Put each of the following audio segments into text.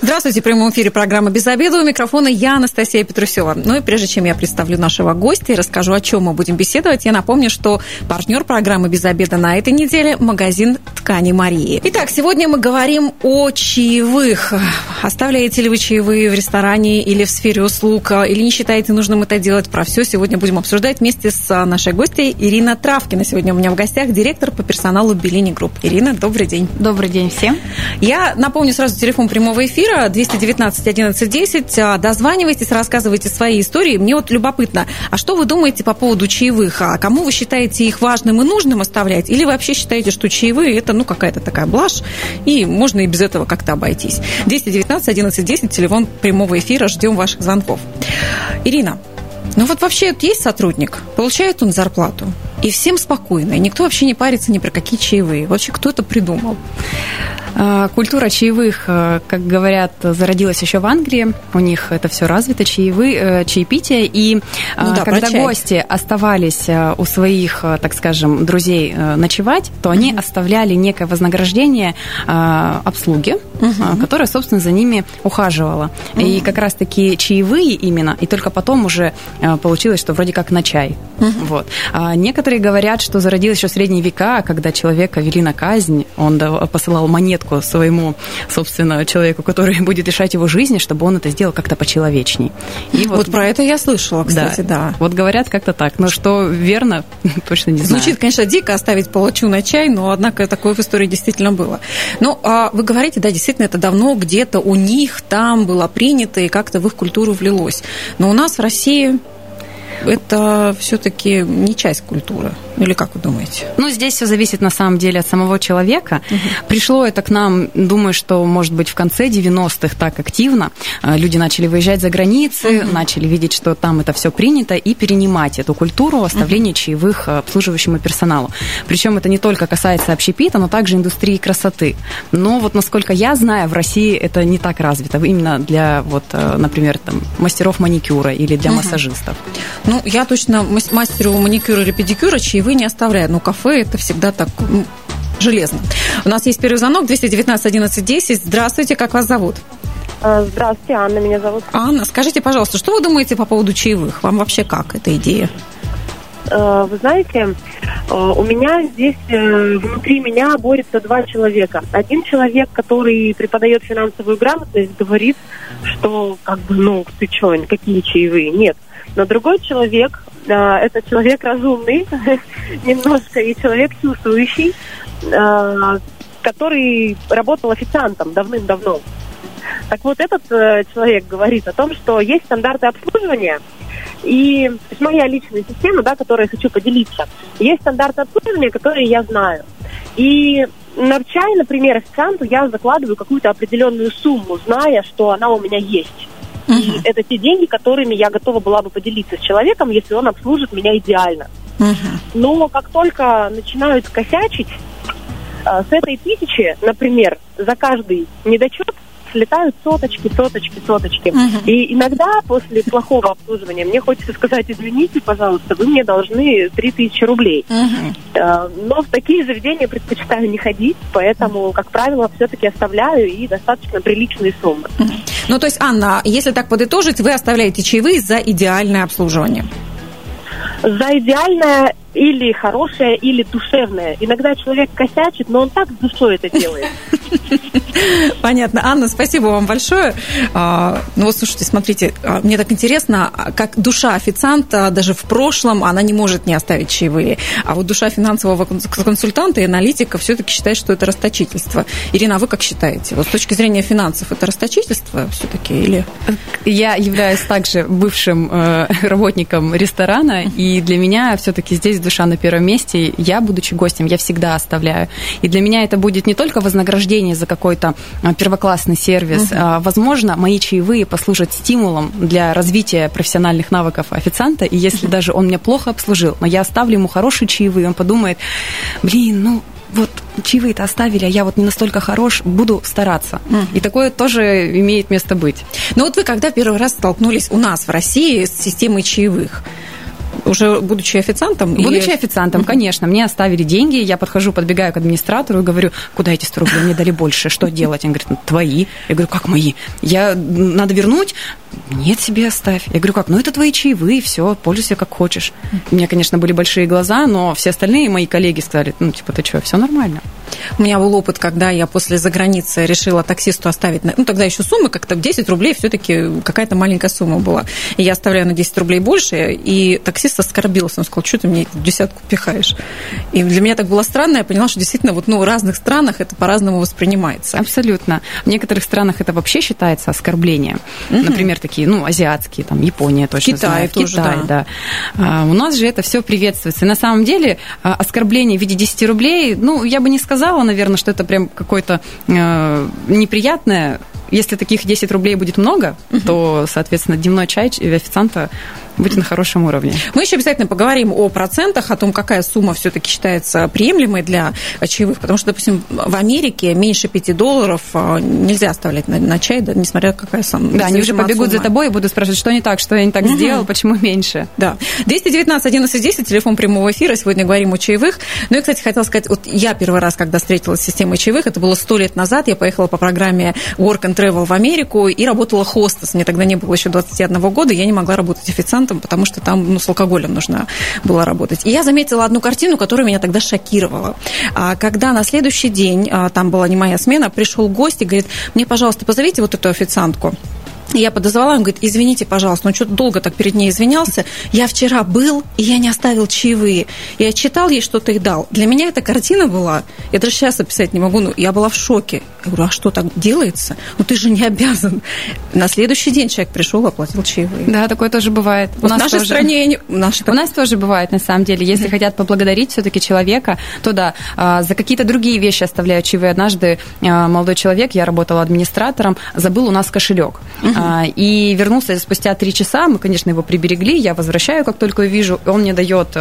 Здравствуйте, в прямом эфире программа «Без обеда». У микрофона я, Анастасия Петрусева. Ну и прежде чем я представлю нашего гостя и расскажу, о чем мы будем беседовать, я напомню, что партнер программы «Без обеда» на этой неделе – магазин ткани Марии. Итак, сегодня мы говорим о чаевых. Оставляете ли вы чаевые в ресторане или в сфере услуг, или не считаете нужным это делать? Про все сегодня будем обсуждать вместе с нашей гостьей Ирина Травкина. Сегодня у меня в гостях директор по персоналу Bellini Group. Ирина, добрый день. Добрый день всем. Я напомню сразу телефон прямого эфира эфира 219 11 10. Дозванивайтесь, рассказывайте свои истории. Мне вот любопытно, а что вы думаете по поводу чаевых? А кому вы считаете их важным и нужным оставлять? Или вообще считаете, что чаевые это ну какая-то такая блажь, и можно и без этого как-то обойтись? 219 11 10, телефон прямого эфира, ждем ваших звонков. Ирина, ну вот вообще есть сотрудник, получает он зарплату, и всем спокойно, и никто вообще не парится ни про какие чаевые. Вообще кто это придумал? А, культура чаевых, э, как говорят, зародилась еще в Англии. У них это все развито, чаевые, э, чаепитие. И а, ну да, когда гости оставались э, у своих, так скажем, друзей ночевать, то они угу. оставляли некое вознаграждение обслуги, угу. которая, собственно, за ними ухаживала. Угу. И как раз-таки чаевые именно, и только потом уже получилось, что вроде как на чай. Угу. Вот. А некоторые говорят, что зародилось еще в средние века, когда человека вели на казнь, он посылал монетку клетку своему, собственно, человеку, который будет решать его жизни, чтобы он это сделал как-то почеловечней. И вот, вот про это я слышала, кстати, да. да. Вот говорят как-то так. Но что верно, точно не знаю. Звучит, конечно, дико оставить палачу на чай, но, однако, такое в истории действительно было. Ну, а вы говорите, да, действительно, это давно где-то у них там было принято и как-то в их культуру влилось. Но у нас в России это все-таки не часть культуры. Или как вы думаете? Ну, здесь все зависит на самом деле от самого человека. Угу. Пришло это к нам, думаю, что, может быть, в конце 90-х так активно. Э, люди начали выезжать за границы, угу. начали видеть, что там это все принято, и перенимать эту культуру оставления угу. чаевых э, обслуживающему персоналу. Причем это не только касается общепита, но также индустрии красоты. Но вот, насколько я знаю, в России это не так развито. Именно для, вот, э, например, там, мастеров маникюра или для угу. массажистов. Ну, я точно мастеру маникюра или педикюра чаевых вы не оставляют. Но кафе это всегда так ну, железно. У нас есть первый звонок 219 11 10. Здравствуйте, как вас зовут? А, здравствуйте, Анна меня зовут. Анна, скажите, пожалуйста, что вы думаете по поводу чаевых? Вам вообще как эта идея? А, вы знаете, а, у меня здесь э, внутри меня борются два человека. Один человек, который преподает финансовую грамотность, говорит, что как бы, ну, ты что, какие чаевые? Нет. Но другой человек, а, это человек разумный немножко и человек чувствующий, а, который работал официантом давным-давно. Так вот, этот э, человек говорит о том, что есть стандарты обслуживания, и то есть моя личная система, да, которой я хочу поделиться, есть стандарты обслуживания, которые я знаю. И на чай, например, официанту я закладываю какую-то определенную сумму, зная, что она у меня есть. Uh-huh. И это те деньги, которыми я готова была бы поделиться с человеком, если он обслужит меня идеально. Uh-huh. Но как только начинают косячить, э, с этой тысячи, например, за каждый недочет слетают соточки, соточки, соточки. Uh-huh. И иногда после плохого обслуживания мне хочется сказать, извините, пожалуйста, вы мне должны 3000 рублей. Uh-huh. Но в такие заведения предпочитаю не ходить, поэтому, как правило, все-таки оставляю и достаточно приличные суммы. Ну, то есть, Анна, если так подытожить, вы оставляете чаевые за идеальное обслуживание? За идеальное или хорошее, или душевное. Иногда человек косячит, но он так с душой это делает. Понятно. Анна, спасибо вам большое. А, ну вот, слушайте, смотрите, а, мне так интересно, а как душа официанта даже в прошлом, она не может не оставить чаевые. А вот душа финансового консультанта и аналитика все-таки считает, что это расточительство. Ирина, а вы как считаете? Вот с точки зрения финансов, это расточительство все-таки или... Я являюсь также бывшим э, работником ресторана, и для меня все-таки здесь душа на первом месте. Я, будучи гостем, я всегда оставляю. И для меня это будет не только вознаграждение за какой-то а, первоклассный сервис. Угу. А, возможно, мои чаевые послужат стимулом для развития профессиональных навыков официанта. И если угу. даже он меня плохо обслужил, но я оставлю ему хорошие чаевые, он подумает, блин, ну вот чаевые-то оставили, а я вот не настолько хорош, буду стараться. Mm. И такое тоже имеет место быть. Но вот вы когда первый раз столкнулись у нас в России с системой чаевых, уже будучи официантом? Будучи или... официантом, угу. конечно. Мне оставили деньги, я подхожу, подбегаю к администратору и говорю, куда эти 100 рублей? Мне дали больше, что делать? Он говорит, ну, твои. Я говорю, как мои? Я, надо вернуть? Нет, себе оставь. Я говорю, как? Ну, это твои чаевые, все, пользуйся как хочешь. У меня, конечно, были большие глаза, но все остальные мои коллеги сказали, ну, типа, ты что, все нормально. У меня был опыт, когда я после заграницы решила таксисту оставить, ну, тогда еще суммы как-то 10 рублей все-таки какая-то маленькая сумма была. И я оставляю на 10 рублей больше, и таксист оскорбился, он сказал, что ты мне десятку пихаешь. И для меня так было странно, я поняла, что действительно вот, ну, в разных странах это по-разному воспринимается. Абсолютно. В некоторых странах это вообще считается оскорблением. Угу. Например, такие, ну, азиатские, там, Япония точно Китай знает. Тоже, Китай, да. да. А, у нас же это все приветствуется. И на самом деле а, оскорбление в виде 10 рублей, ну, я бы не сказала, наверное, что это прям какое-то э, неприятное если таких 10 рублей будет много, угу. то, соответственно, дневной чай официанта быть на хорошем уровне. Мы еще обязательно поговорим о процентах, о том, какая сумма все-таки считается приемлемой для чаевых, потому что, допустим, в Америке меньше 5 долларов а, нельзя оставлять на, на чай, да, несмотря какая сам. Да, они уже побегут за тобой и будут спрашивать, что не так, что я не так угу. сделал, почему меньше. Да. 219 11 10, телефон прямого эфира, сегодня говорим о чаевых. Ну и, кстати, хотела сказать, вот я первый раз, когда встретилась с системой чаевых, это было сто лет назад, я поехала по программе Work and Travel в Америку и работала хостес. Мне тогда не было еще 21 года, я не могла работать официантом официантом, потому что там ну, с алкоголем нужно было работать. И я заметила одну картину, которая меня тогда шокировала. А, когда на следующий день, а, там была не моя смена, пришел гость и говорит, мне, пожалуйста, позовите вот эту официантку. Я подозвала, он говорит, извините, пожалуйста, ну что-то долго так перед ней извинялся. Я вчера был, и я не оставил чаевые. Я читал ей что-то и дал. Для меня эта картина была, я даже сейчас описать не могу, но я была в шоке. Я говорю, а что так делается? Ну ты же не обязан. На следующий день человек пришел, оплатил чаевые. Да, такое тоже бывает. У нас в нашей тоже. стране... У нас, у нас тоже бывает, на самом деле. Если хотят поблагодарить все-таки человека, то да, а, за какие-то другие вещи оставляют чаевые. Однажды а, молодой человек, я работала администратором, забыл у нас кошелек. Uh-huh. И вернулся спустя три часа, мы, конечно, его приберегли, я возвращаю, как только увижу, он мне дает 5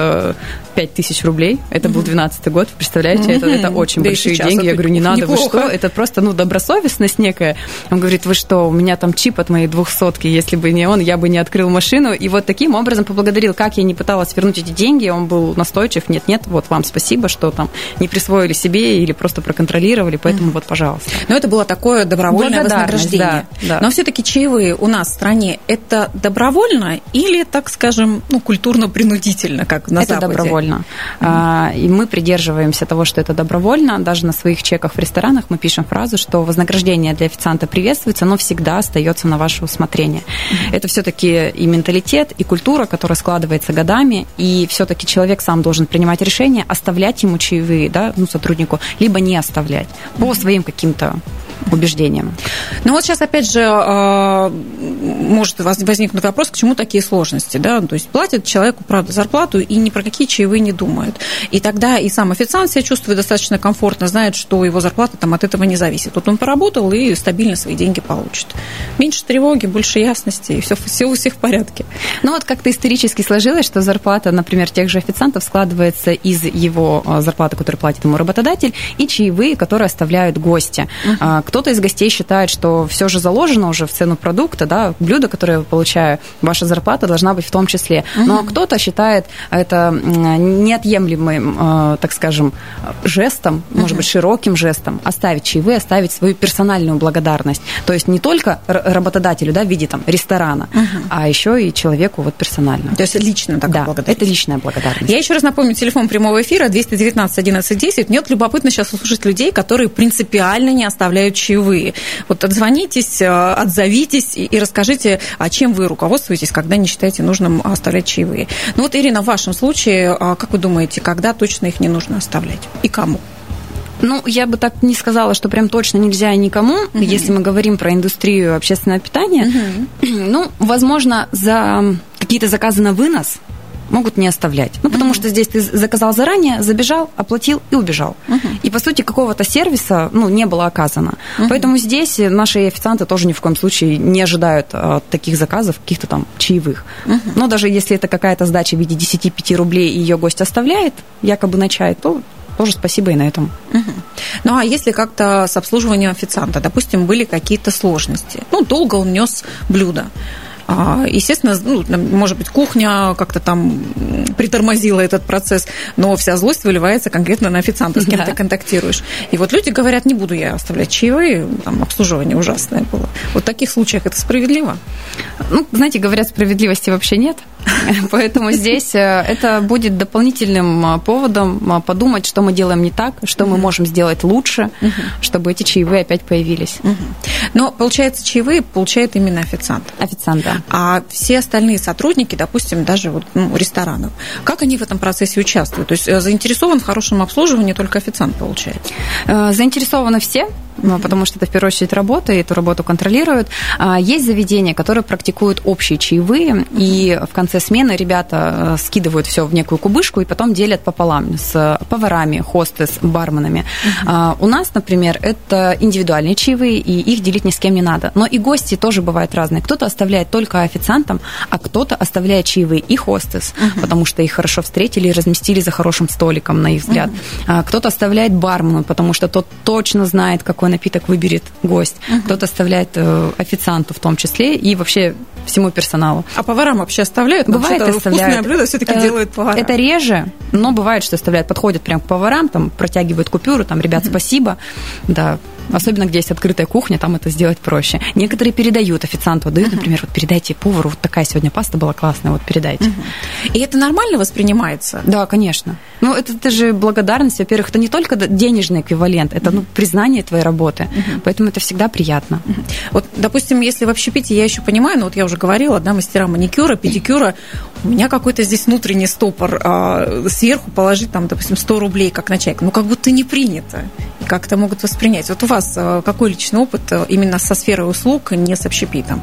э, тысяч рублей, это был 12 год, представляете, это, это очень да большие деньги, я говорю, не надо, неплохо. вы что, это просто, ну, добросовестность некая. Он говорит, вы что, у меня там чип от моей двухсотки, если бы не он, я бы не открыл машину, и вот таким образом поблагодарил, как я не пыталась вернуть эти деньги, он был настойчив, нет-нет, вот вам спасибо, что там не присвоили себе или просто проконтролировали, поэтому вот, пожалуйста. Но это было такое добровольное вознаграждение. Да, да. Но все-таки чаевые у нас в стране, это добровольно или, так скажем, ну, культурно-принудительно, как на это Западе? добровольно. Mm-hmm. И мы придерживаемся того, что это добровольно. Даже на своих чеках в ресторанах мы пишем фразу, что вознаграждение для официанта приветствуется, но всегда остается на ваше усмотрение. Mm-hmm. Это все-таки и менталитет, и культура, которая складывается годами, и все-таки человек сам должен принимать решение, оставлять ему чаевые, да, ну, сотруднику, либо не оставлять по mm-hmm. своим каким-то убеждениям. Ну вот сейчас, опять же, а, может возникнуть вопрос, к чему такие сложности, да, то есть платит человеку, правда, зарплату и ни про какие чаевые не думают. И тогда и сам официант себя чувствует достаточно комфортно, знает, что его зарплата там от этого не зависит. Вот он поработал и стабильно свои деньги получит. Меньше тревоги, больше ясности, и все, все у всех в порядке. Ну вот как-то исторически сложилось, что зарплата, например, тех же официантов складывается из его а, зарплаты, которую платит ему работодатель, и чаевые, которые оставляют гости. Uh-huh. Кто-то из гостей считает, что все же заложено уже в цену продукта, да, блюдо, которое я получаю, ваша зарплата должна быть в том числе. Но угу. кто-то считает это неотъемлемым, э, так скажем, жестом, угу. может быть, широким жестом, оставить чаевые, оставить свою персональную благодарность. То есть не только работодателю, да, в виде там ресторана, угу. а еще и человеку вот персонально. То есть лично такая да, благодарность. это личная благодарность. Я еще раз напомню, телефон прямого эфира 219 11 10. Мне вот любопытно сейчас услышать людей, которые принципиально не оставляют чаевые. Вот отзвонитесь, э, отзовитесь и расскажите, а чем вы руководствуетесь, когда не считаете нужным оставлять чаевые. Ну вот, Ирина, в вашем случае, а как вы думаете, когда точно их не нужно оставлять и кому? Ну, я бы так не сказала, что прям точно нельзя никому, uh если мы говорим про индустрию общественного питания. uh Ну, возможно, за какие-то заказы на вынос могут не оставлять. Ну, потому uh-huh. что здесь ты заказал заранее, забежал, оплатил и убежал. Uh-huh. И, по сути, какого-то сервиса ну, не было оказано. Uh-huh. Поэтому здесь наши официанты тоже ни в коем случае не ожидают от таких заказов каких-то там чаевых. Uh-huh. Но даже если это какая-то сдача в виде 10-5 рублей, и ее гость оставляет, якобы на чай, то тоже спасибо и на этом. Угу. Ну а если как-то с обслуживанием официанта, допустим, были какие-то сложности, ну долго он нес блюдо, А, естественно, ну, может быть, кухня как-то там притормозила этот процесс, но вся злость выливается конкретно на официанта, с кем да. ты контактируешь. И вот люди говорят, не буду я оставлять чаевые, там обслуживание ужасное было. Вот в таких случаях это справедливо? Ну, знаете, говорят, справедливости вообще нет. Поэтому здесь э, это будет дополнительным э, поводом э, подумать, что мы делаем не так, что мы можем сделать лучше, чтобы эти чаевые опять появились. Но, получается, чаевые получает именно официант. Официант, да. А все остальные сотрудники, допустим, даже вот, ну, ресторанов, как они в этом процессе участвуют? То есть заинтересован в хорошем обслуживании только официант получает? Заинтересованы все, потому что это в первую очередь работа, и эту работу контролируют. А, есть заведения, которые практикуют общие чаевые, и в конце смены ребята э, скидывают все в некую кубышку и потом делят пополам с поварами, хостес, барменами. Uh-huh. У нас, например, это индивидуальные чаевые, и их делить ни с кем не надо. Но и гости тоже бывают разные. Кто-то оставляет только официантам, а кто-то оставляет чаевые и хостес, uh-huh. потому что их хорошо встретили и разместили за хорошим столиком, на их взгляд. Uh-huh. Кто-то оставляет бармену, потому что тот точно знает, какой напиток выберет гость. Uh-huh. Кто-то оставляет э, официанту в том числе и вообще всему персоналу. А поварам вообще оставляют? Бывает, оставляют. Вкусное блюдо все-таки э, делают повара. Это реже, но бывает, что оставляют. Подходят прям к поварам, там протягивают купюру, там, ребят, спасибо. Да, Особенно, где есть открытая кухня, там это сделать проще. Некоторые передают официанту, дают, uh-huh. например, вот передайте повару, вот такая сегодня паста была классная, вот передайте. Uh-huh. И это нормально воспринимается? Да, конечно. Ну, это, это же благодарность, во-первых, это не только денежный эквивалент, это ну, признание твоей работы, uh-huh. поэтому это всегда приятно. Uh-huh. Вот, допустим, если в общепите я еще понимаю, ну вот я уже говорила, да, мастера маникюра, педикюра, у меня какой-то здесь внутренний стопор, а, сверху положить там, допустим, 100 рублей как на чайку, ну как будто не принято, как это могут воспринять. Вот у вас э, какой личный опыт э, именно со сферой услуг, не с общепитом?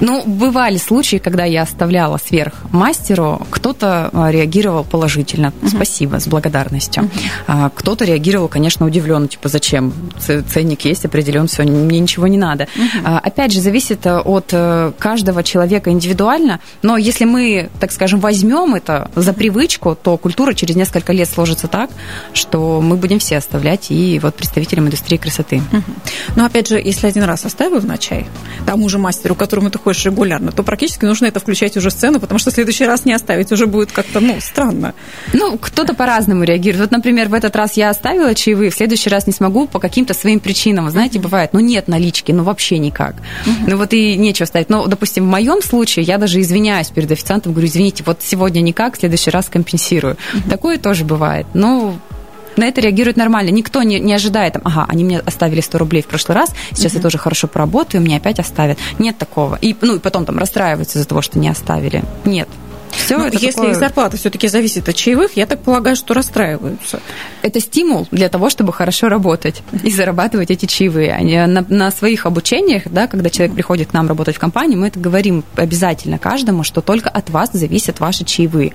Ну, бывали случаи, когда я оставляла сверх мастеру, кто-то э, реагировал положительно, спасибо, с благодарностью. Uh-huh. Кто-то реагировал, конечно, удивленно, типа, зачем? Ценник есть, определен, все, мне ничего не надо. Uh-huh. Опять же, зависит от каждого человека индивидуально, но если мы, так скажем, возьмем это за привычку, то культура через несколько лет сложится так, что мы будем все оставлять и вот представителям индустрии красоты красоты. Угу. Но опять же, если один раз оставил на чай тому же мастеру, которому ты ходишь регулярно, то практически нужно это включать уже в сцену, потому что в следующий раз не оставить уже будет как-то, ну, странно. Ну, кто-то по-разному реагирует. Вот, например, в этот раз я оставила чаевые, в следующий раз не смогу по каким-то своим причинам. Знаете, бывает, ну, нет налички, ну, вообще никак. Угу. Ну, вот и нечего ставить. Но, допустим, в моем случае я даже извиняюсь перед официантом, говорю, извините, вот сегодня никак, в следующий раз компенсирую. Угу. Такое тоже бывает. Ну, на это реагирует нормально. Никто не, не ожидает, ага, они мне оставили 100 рублей в прошлый раз, сейчас mm-hmm. я тоже хорошо поработаю, мне опять оставят. Нет такого. И, ну, и потом там расстраиваются из-за того, что не оставили. Нет. Все ну, это если такое... их зарплата все-таки зависит от чаевых, я так полагаю, что расстраиваются. Это стимул для того, чтобы хорошо работать и зарабатывать эти чаевые. Они на, на своих обучениях, да, когда человек приходит к нам работать в компании, мы это говорим обязательно каждому, что только от вас зависят ваши чаевые.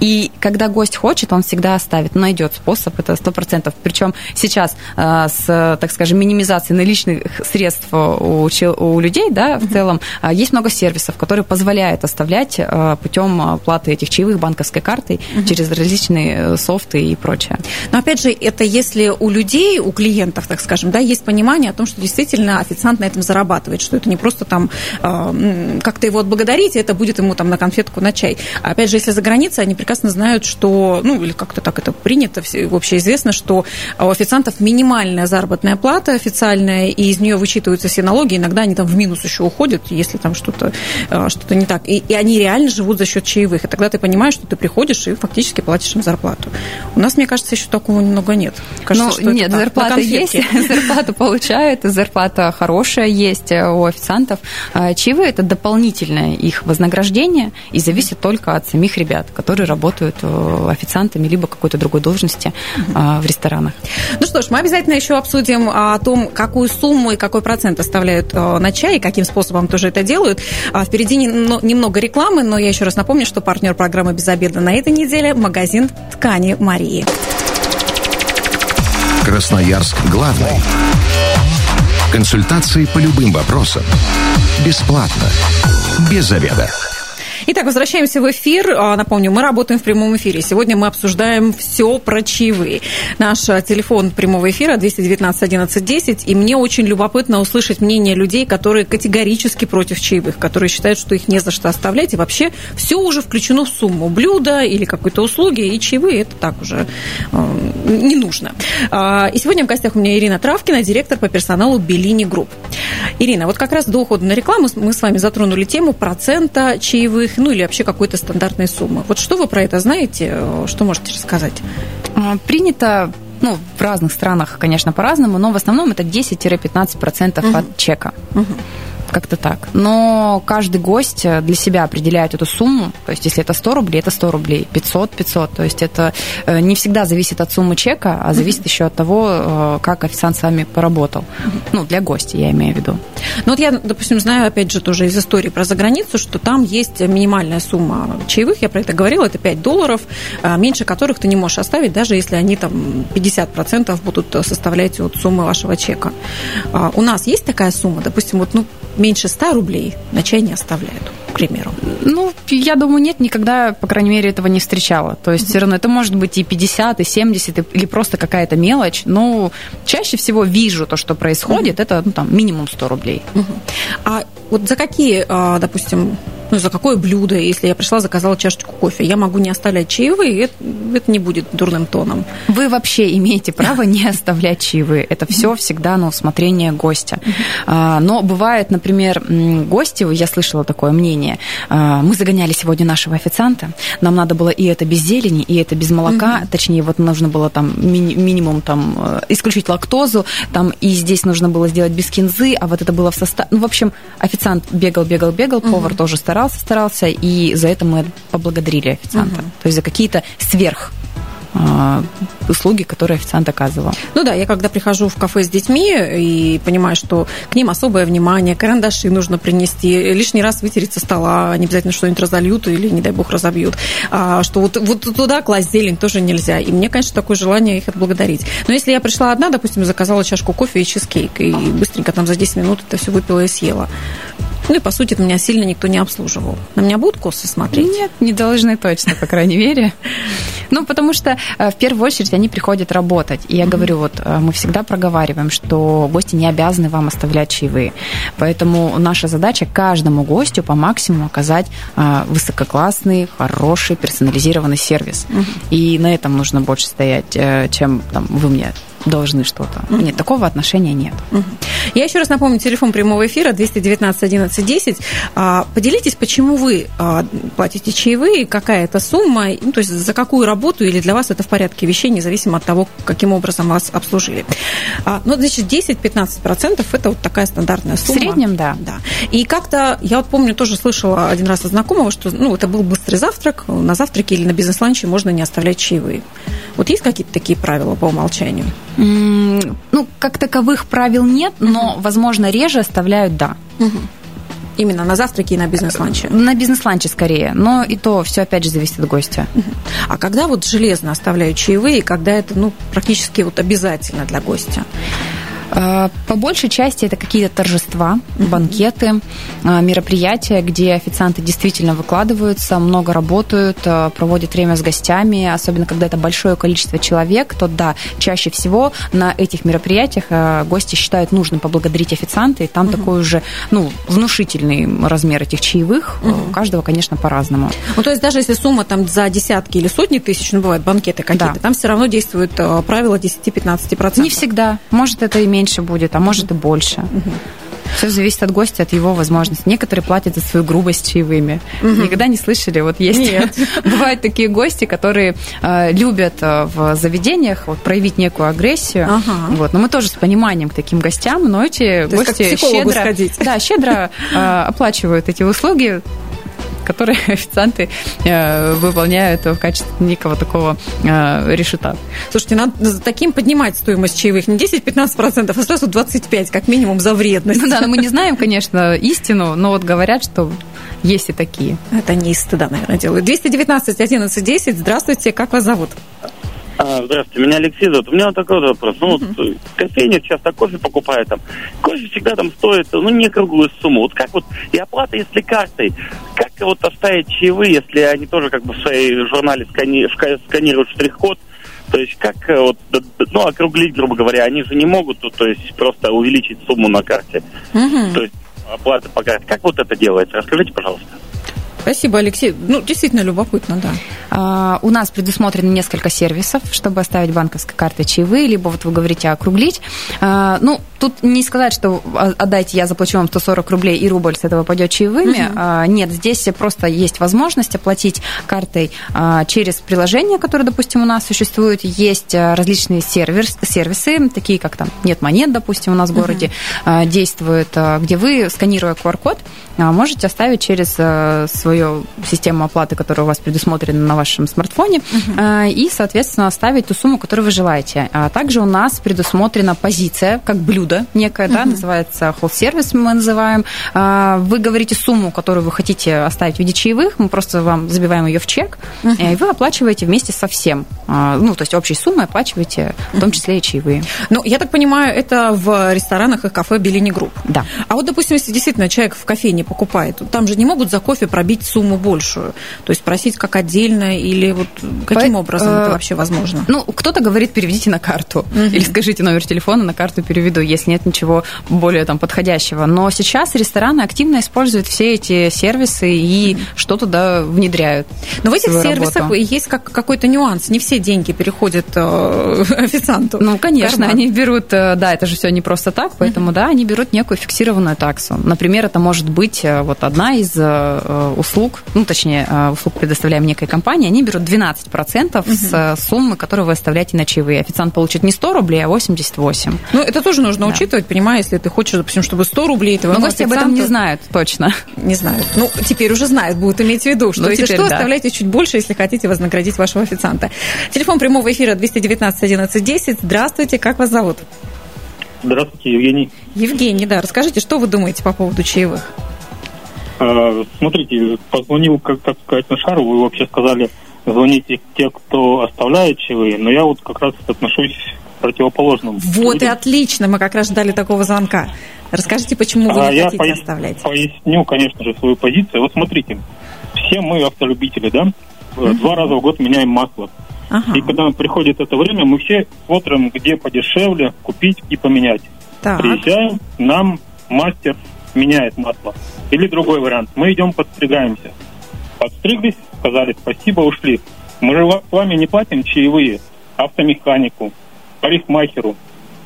И когда гость хочет, он всегда оставит, найдет способ, это сто процентов. Причем сейчас э, с, так скажем, минимизацией наличных средств у, у людей, да, в целом, э, есть много сервисов, которые позволяют оставлять э, путем оплаты этих чаевых банковской картой угу. через различные э, софты и прочее. Но опять же, это если у людей, у клиентов, так скажем, да, есть понимание о том, что действительно официант на этом зарабатывает, что это не просто там э, как-то его отблагодарить, это будет ему там на конфетку, на чай. А опять же, если за границей, они прекрасно знают, что, ну, или как-то так это принято, вообще известно, что у официантов минимальная заработная плата официальная, и из нее вычитываются все налоги, иногда они там в минус еще уходят, если там что-то э, что не так. И, и они реально живут за счет чаевых чаевых. И тогда ты понимаешь, что ты приходишь и фактически платишь им зарплату. У нас, мне кажется, еще такого немного нет. Кажется, ну, нет, зарплата есть, зарплату получают, зарплата хорошая есть у официантов. А чаевые – это дополнительное их вознаграждение и зависит только от самих ребят, которые работают э, официантами либо какой-то другой должности а, в ресторанах. Ну что ж, мы обязательно еще обсудим о том, какую сумму и какой процент оставляют э, на чай, и каким способом тоже это делают. А впереди немного рекламы, но я еще раз напомню, что партнер программы «Без обеда» на этой неделе – магазин ткани Марии. Красноярск главный. Консультации по любым вопросам. Бесплатно. Без обеда. Итак, возвращаемся в эфир. А, напомню, мы работаем в прямом эфире. Сегодня мы обсуждаем все про чаевые. Наш а, телефон прямого эфира 219 11 10. И мне очень любопытно услышать мнение людей, которые категорически против чаевых, которые считают, что их не за что оставлять. И вообще все уже включено в сумму блюда или какой-то услуги. И чаевые это так уже э, не нужно. И сегодня в гостях у меня Ирина Травкина, директор по персоналу Bellini Group. Ирина, вот как раз до ухода на рекламу мы с вами затронули тему процента чаевых, ну или вообще какой-то стандартной суммы. Вот что вы про это знаете? Что можете рассказать? А, принято ну, в разных странах, конечно, по-разному, но в основном это 10-15% угу. от чека. Угу как-то так. Но каждый гость э, для себя определяет эту сумму. То есть, если это 100 рублей, это 100 рублей, 500, 500. То есть, это э, не всегда зависит от суммы чека, а зависит еще от того, э, как официант с вами поработал. Ну, для гостя, я имею в виду. Ну, вот я, допустим, знаю, опять же, тоже из истории про заграницу, что там есть минимальная сумма чаевых, я про это говорила, это 5 долларов, меньше которых ты не можешь оставить, даже если они там 50% будут составлять от суммы вашего чека. А у нас есть такая сумма, допустим, вот, ну, меньше 100 рублей на чай не оставляют, к примеру. Ну, я думаю, нет, никогда, по крайней мере, этого не встречала. То есть, все равно это может быть и 50, и 70, или просто какая-то мелочь. Но чаще всего вижу то, что происходит, это ну, там, минимум 100 рублей. А вот за какие, а, допустим, ну, за какое блюдо, если я пришла, заказала чашечку кофе, я могу не оставлять чаевые, это, это не будет дурным тоном. Вы вообще имеете право не оставлять чаевые. Это все всегда на усмотрение гостя. А, но бывает, например, гости, я слышала такое мнение, а, мы загоняли сегодня нашего официанта, нам надо было и это без зелени, и это без молока, точнее, вот нужно было там ми- минимум там э, исключить лактозу, там и здесь нужно было сделать без кинзы, а вот это было в составе. Ну, в общем, официант бегал, бегал, бегал, повар тоже старался старался, старался, и за это мы поблагодарили официанта. Угу. То есть за какие-то сверх а, услуги, которые официант оказывал. Ну да, я когда прихожу в кафе с детьми и понимаю, что к ним особое внимание, карандаши нужно принести, лишний раз вытереть со стола, не обязательно что-нибудь разольют или, не дай бог, разобьют, а, что вот, вот туда класть зелень тоже нельзя. И мне, конечно, такое желание их отблагодарить. Но если я пришла одна, допустим, заказала чашку кофе и чизкейк, и быстренько там за 10 минут это все выпила и съела, ну и, по сути, меня сильно никто не обслуживал. На меня будут косы смотреть? Нет, не должны точно, по крайней мере. Ну, потому что э, в первую очередь они приходят работать. И я говорю, вот э, мы всегда проговариваем, что гости не обязаны вам оставлять чаевые. Поэтому наша задача каждому гостю по максимуму оказать э, высококлассный, хороший, персонализированный сервис. И на этом нужно больше стоять, чем там, вы мне должны что-то. Mm-hmm. Нет, такого отношения нет. Mm-hmm. Я еще раз напомню, телефон прямого эфира 219 11 10. Поделитесь, почему вы а, платите чаевые, какая это сумма, ну, то есть за какую работу или для вас это в порядке вещей, независимо от того, каким образом вас обслужили. А, ну, значит, 10-15% это вот такая стандартная сумма. В среднем, да. да. И как-то, я вот помню, тоже слышала один раз от знакомого, что ну, это был быстрый завтрак, на завтраке или на бизнес-ланче можно не оставлять чаевые. Вот есть какие-то такие правила по умолчанию? Ну, как таковых правил нет, но, возможно, реже оставляют «да». Именно на завтраке и на бизнес-ланче? На бизнес-ланче скорее, но и то все опять же зависит от гостя. А когда вот железно оставляют чаевые, когда это ну, практически вот обязательно для гостя? А, по большей части это какие-то торжества, банкеты, а, мероприятия, где официанты действительно выкладываются, много работают, а, проводят время с гостями, особенно когда это большое количество человек, то да, чаще всего на этих мероприятиях гости считают нужным поблагодарить официанта, и там угу. такой уже ну, внушительный размер этих чаевых, угу. у каждого, конечно, по-разному. Ну, то есть даже если сумма там за десятки или сотни тысяч, ну, бывают банкеты какие-то, да. там все равно действует правило 10-15%. Не всегда. Может, это иметь меньше будет, а может и больше. Все зависит от гостя, от его возможностей. Некоторые платят за свою грубость чаевыми. Угу. Никогда не слышали? Вот есть... Нет. Бывают такие гости, которые э, любят э, в заведениях вот, проявить некую агрессию. Ага. Вот. Но мы тоже с пониманием к таким гостям, но эти То гости щедро, сходить. да, щедро э, оплачивают эти услуги которые официанты э, выполняют в качестве некого такого э, решета. Слушайте, надо таким поднимать стоимость чаевых не 10-15%, а сразу 25%, как минимум, за вредность. Ну да, но мы не знаем, конечно, истину, но вот говорят, что есть и такие. Это не из стыда, наверное, делают. 219 11 10. Здравствуйте, как вас зовут? А, здравствуйте, меня Алексей зовут. У меня вот такой вот вопрос. Ну, вот uh-huh. кофейня часто кофе покупает там. Кофе всегда там стоит, ну, не круглую сумму. Вот как вот, и оплата, если картой, вот оставить чаевые, если они тоже как бы в своей журнале скани... сканируют штрих-код, то есть как э, вот, ну, округлить, грубо говоря, они же не могут, то есть просто увеличить сумму на карте. Угу. То есть оплата по карте. Как вот это делается? Расскажите, пожалуйста. Спасибо, Алексей. Ну, действительно любопытно, да. А, у нас предусмотрено несколько сервисов, чтобы оставить банковской картой чаевые, либо вот вы говорите округлить. А, ну, тут не сказать, что а, отдайте, я заплачу вам 140 рублей, и рубль с этого пойдет чаевыми. Угу. Нет, здесь просто есть возможность оплатить картой через приложение, которое, допустим, у нас существует. Есть различные сервис, сервисы, такие как там «Нет монет», допустим, у нас в городе угу. действует, где вы, сканируя QR-код, можете оставить через свой свою систему оплаты, которая у вас предусмотрена на вашем смартфоне, uh-huh. и, соответственно, оставить ту сумму, которую вы желаете. А также у нас предусмотрена позиция, как блюдо некое, uh-huh. да, называется холл-сервис, мы называем. А, вы говорите сумму, которую вы хотите оставить в виде чаевых, мы просто вам забиваем ее в чек, и вы оплачиваете вместе со всем. А, ну, то есть общей суммой оплачиваете, в том числе и чаевые. Ну, я так понимаю, это в ресторанах и кафе Bellini Group. Да. А вот, допустим, если действительно человек в кофейне покупает, там же не могут за кофе пробить сумму большую? То есть просить как отдельно или вот каким По, образом э, это вообще возможно? Ну, кто-то говорит, переведите на карту или скажите номер телефона, на карту переведу, если нет ничего более там подходящего. Но сейчас рестораны активно используют все эти сервисы и что туда внедряют. Но в этих сервисах работу. есть как, какой-то нюанс. Не все деньги переходят э, официанту. Ну, конечно, Карман. они берут, э, да, это же все не просто так, поэтому, угу. да, они берут некую фиксированную таксу. Например, это может быть э, вот одна из э, услуг услуг, ну, точнее, э, услуг предоставляем некой компании, они берут 12% угу. с э, суммы, которую вы оставляете на чаевые. Официант получит не 100 рублей, а 88. Ну, это тоже нужно да. учитывать, понимая, если ты хочешь, допустим, чтобы 100 рублей... Но гости об этом не знают точно. Не знают. Ну, теперь уже знают, будут иметь в виду, что ну, если теперь, что, да. оставляйте чуть больше, если хотите вознаградить вашего официанта. Телефон прямого эфира 219 11 10. Здравствуйте, как вас зовут? Здравствуйте, Евгений. Евгений, да, расскажите, что вы думаете по поводу чаевых? А, смотрите, позвонил, как, как сказать, на шару, вы вообще сказали, звоните те, кто оставляет чаевые, но я вот как раз отношусь к противоположному. Вот людям. и отлично, мы как раз ждали такого звонка. Расскажите, почему вы а, не хотите пояс... оставлять? Поясню, конечно же, свою позицию. Вот смотрите, все мы автолюбители, да? Uh-huh. Два раза в год меняем масло. Ага. И когда приходит это время, мы все смотрим, где подешевле купить и поменять. Так. Приезжаем, нам мастер меняет масло. Или другой вариант. Мы идем подстригаемся. Подстриглись, сказали спасибо, ушли. Мы же с вами не платим чаевые автомеханику, парикмахеру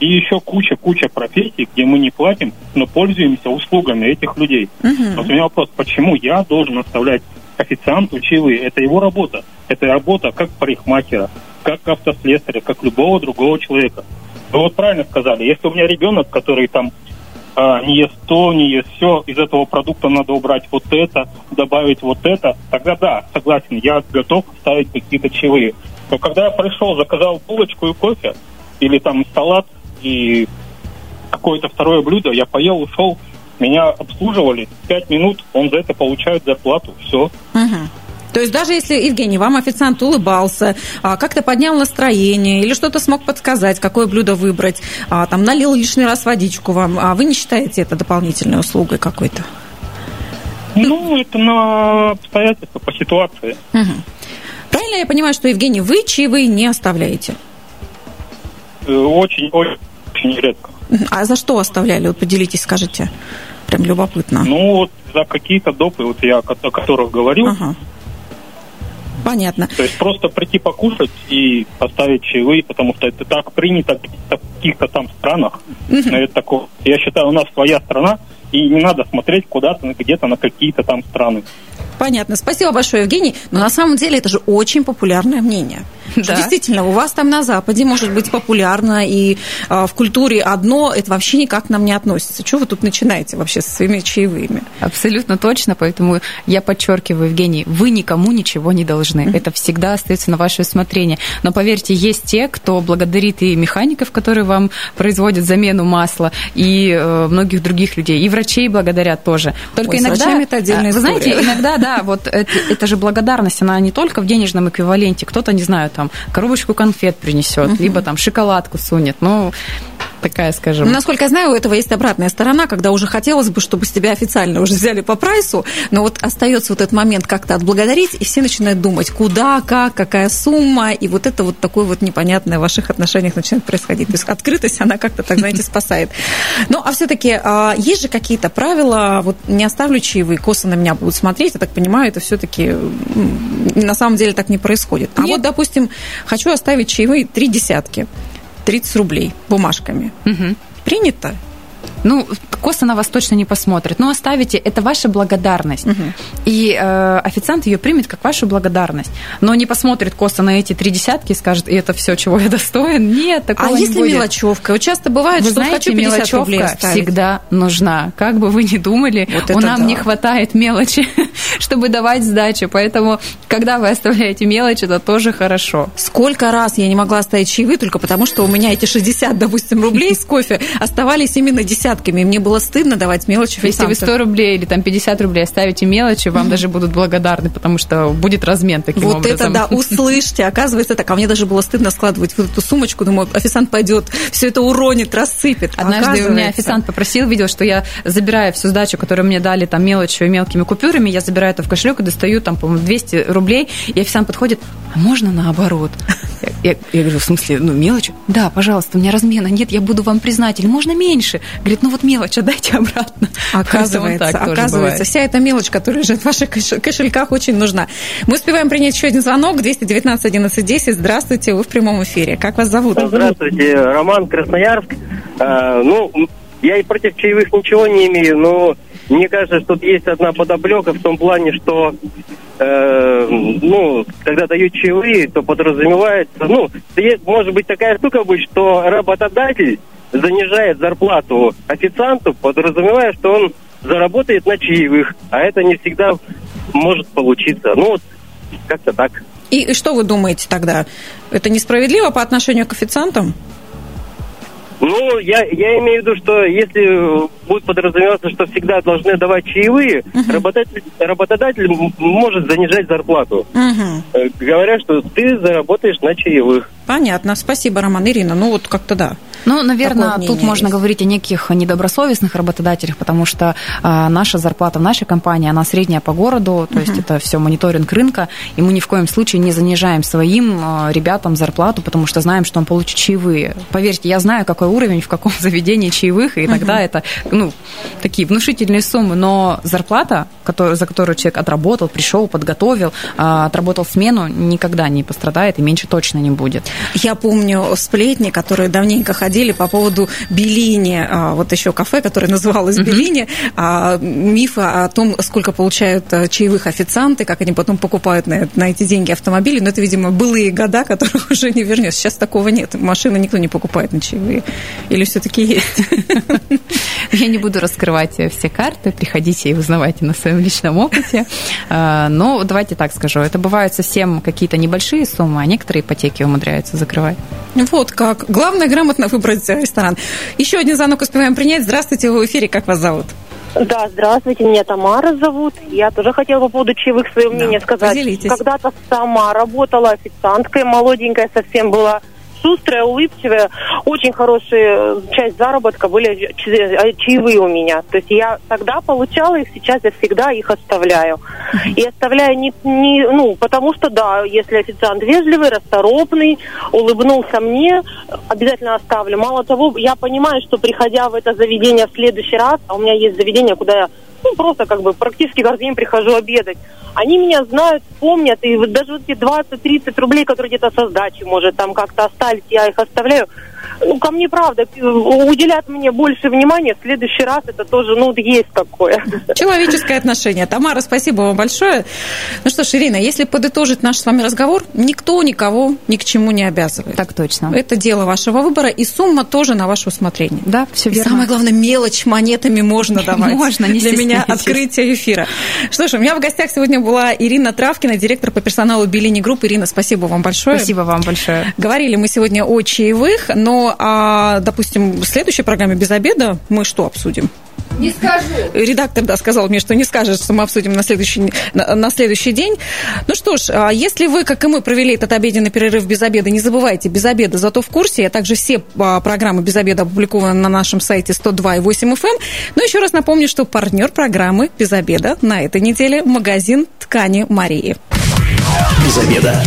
и еще куча-куча профессий, где мы не платим, но пользуемся услугами этих людей. Uh-huh. Вот у меня вопрос, почему я должен оставлять официанту чаевые? Это его работа. Это работа как парикмахера, как автослесаря, как любого другого человека. Вы вот правильно сказали, если у меня ребенок, который там а, не ест то, не ест все, из этого продукта надо убрать вот это, добавить вот это, тогда да, согласен, я готов ставить какие-то чаевые. Но когда я пришел, заказал булочку и кофе, или там салат и какое-то второе блюдо, я поел, ушел, меня обслуживали, пять минут, он за это получает зарплату, все. Угу. То есть даже если, Евгений, вам официант улыбался, а, как-то поднял настроение или что-то смог подсказать, какое блюдо выбрать, а, там налил лишний раз водичку вам, а вы не считаете это дополнительной услугой какой-то? Ну, это на обстоятельства, по ситуации. Угу. Правильно я понимаю, что, Евгений, вы чаевые не оставляете? Э, очень, очень, очень редко. А за что оставляли? Вот поделитесь, скажите. Прям любопытно. Ну, вот за какие-то допы, вот я о которых говорил, ага. Понятно. То есть просто прийти покушать и поставить чаевые, потому что это так принято в каких-то там странах. Угу. Это такое. Я считаю, у нас своя страна, и не надо смотреть куда-то, где-то на какие-то там страны. Понятно. Спасибо большое, Евгений. Но на самом деле это же очень популярное мнение. Да. Действительно, у вас там на Западе может быть популярно, и э, в культуре одно, это вообще никак к нам не относится. Что вы тут начинаете вообще со своими чаевыми? Абсолютно точно, поэтому я подчеркиваю, Евгений, вы никому ничего не должны. Mm-hmm. Это всегда остается на ваше усмотрение. Но поверьте, есть те, кто благодарит и механиков, которые вам производят замену масла, и э, многих других людей, и врачей благодарят тоже. Только Ой, иногда, это отдельная вы знаете, иногда, да, вот это, это же благодарность, она не только в денежном эквиваленте. Кто-то, не знаю, там коробочку конфет принесет, либо там шоколадку сунет. Ну, такая, скажем. Насколько я знаю, у этого есть обратная сторона, когда уже хотелось бы, чтобы с тебя официально уже взяли по прайсу, но вот остается вот этот момент как-то отблагодарить, и все начинают думать, куда, как, какая сумма, и вот это вот такое вот непонятное в ваших отношениях начинает происходить. То есть открытость, она как-то так, знаете, спасает. Ну, а все-таки а, есть же какие-то правила, вот не оставлю чаевые, косо на меня будут смотреть, я так понимаю, это все-таки на самом деле так не происходит. А Нет. вот, допустим, хочу оставить чаевые три десятки. 30 рублей бумажками. Угу. Принято? Ну, косо на вас точно не посмотрит. Но оставите, это ваша благодарность. Угу. И э, официант ее примет как вашу благодарность. Но не посмотрит косо на эти три десятки и скажет, и это все, чего я достоин. Нет, такого а не если будет. мелочевка? Вот часто бывает, вы что знаете, хочу мелочевка всегда нужна. Как бы вы ни думали, вот у нам да. не хватает мелочи, чтобы давать сдачи. Поэтому, когда вы оставляете мелочь, это тоже хорошо. Сколько раз я не могла оставить чаевые только потому, что у меня эти 60, допустим, рублей с кофе оставались именно десятками. И мне было стыдно давать мелочи Если вы 100 рублей или там 50 рублей оставите мелочи, вам даже будут благодарны, потому что будет размен таким вот образом. Вот это да, услышьте, оказывается так. А мне даже было стыдно складывать вот эту сумочку. Думаю, официант пойдет, все это уронит, рассыпет. Однажды у меня официант попросил, видел, что я забираю всю сдачу, которую мне дали там мелочью и мелкими купюрами, я забираю это в кошелек и достаю там, по-моему, 200 рублей, и официант подходит, а можно наоборот? Я, я говорю, в смысле, ну, мелочь? Да, пожалуйста, у меня размена нет, я буду вам признателен. Можно меньше? Говорит, ну вот мелочь отдайте обратно. Оказывается, оказывается, вся эта мелочь, которая лежит в ваших кошельках, очень нужна. Мы успеваем принять еще один звонок, 219 11 10. Здравствуйте, вы в прямом эфире. Как вас зовут? Здравствуйте, Роман Красноярск. А, ну, я и против чаевых ничего не имею, но мне кажется, что есть одна подоплека в том плане, что э, ну, когда дают чаевые, то подразумевается, ну, может быть такая штука быть, что работодатель занижает зарплату официанту, подразумевая, что он заработает на чаевых, а это не всегда может получиться. Ну, вот как-то так. И, и что вы думаете тогда? Это несправедливо по отношению к официантам? Ну, я, я имею в виду, что если будет подразумеваться, что всегда должны давать чаевые, uh-huh. работодатель, работодатель может занижать зарплату. Uh-huh. Говоря, что ты заработаешь на чаевых. Понятно. Спасибо, Роман. Ирина, ну вот как-то да. Ну, наверное, тут можно есть. говорить о неких недобросовестных работодателях, потому что э, наша зарплата в нашей компании, она средняя по городу, то uh-huh. есть это все мониторинг рынка, и мы ни в коем случае не занижаем своим э, ребятам зарплату, потому что знаем, что он получит чаевые. Поверьте, я знаю, какой уровень, в каком заведении чаевых, и иногда uh-huh. это, ну, такие внушительные суммы, но зарплата, который, за которую человек отработал, пришел, подготовил, э, отработал смену, никогда не пострадает и меньше точно не будет. Я помню сплетни, которые давненько ходили по поводу Белини, а, вот еще кафе, которое называлось uh-huh. Белини, а, мифы о том, сколько получают а, чаевых официанты, как они потом покупают на, на эти деньги автомобили. Но это, видимо, былые года, которых уже не вернешь. Сейчас такого нет. Машины никто не покупает на чаевые. Или все-таки есть? Я не буду раскрывать все карты. Приходите и узнавайте на своем личном опыте. Но давайте так скажу. Это бывают совсем какие-то небольшие суммы, а некоторые ипотеки умудряются закрывать. Вот как. Главное грамотно выбрать ресторан. Еще один звонок успеваем принять. Здравствуйте, вы в эфире. Как вас зовут? Да, здравствуйте, меня Тамара зовут. Я тоже хотела по поводу чаевых свое мнение да, сказать. Поделитесь. Когда-то сама работала официанткой, молоденькая совсем была шустрая, улыбчивая, очень хорошая часть заработка были э, чаевые у меня. То есть я тогда получала их, сейчас я всегда их оставляю. И оставляю не, не ну, потому что, да, если официант вежливый, расторопный, улыбнулся мне, обязательно оставлю. Мало того, я понимаю, что приходя в это заведение в следующий раз, а у меня есть заведение, куда я ну, просто как бы практически каждый день прихожу обедать. Они меня знают, помнят, и вот даже вот эти 20-30 рублей, которые где-то со сдачи, может, там как-то остались, я их оставляю ну, ко мне, правда, уделят мне больше внимания. В следующий раз это тоже, ну, есть такое. Человеческое отношение. Тамара, спасибо вам большое. Ну что ж, Ирина, если подытожить наш с вами разговор, никто никого ни к чему не обязывает. Так точно. Это дело вашего выбора, и сумма тоже на ваше усмотрение. Да, все верно. И самое главное, мелочь монетами можно давать. Можно, не Для меня открытие эфира. Что ж, у меня в гостях сегодня была Ирина Травкина, директор по персоналу Bellini Group. Ирина, спасибо вам большое. Спасибо вам большое. Говорили мы сегодня о чаевых, но а, допустим, в следующей программе «Без обеда» мы что обсудим? Не скажу. Редактор, да, сказал мне, что не скажет, что мы обсудим на следующий, на, на следующий день. Ну что ж, а если вы, как и мы, провели этот обеденный перерыв без обеда, не забывайте, без обеда, зато в курсе, а также все а, программы без обеда опубликованы на нашем сайте 102.8 FM. Но ну, еще раз напомню, что партнер программы без обеда на этой неделе магазин ткани Марии. Без обеда.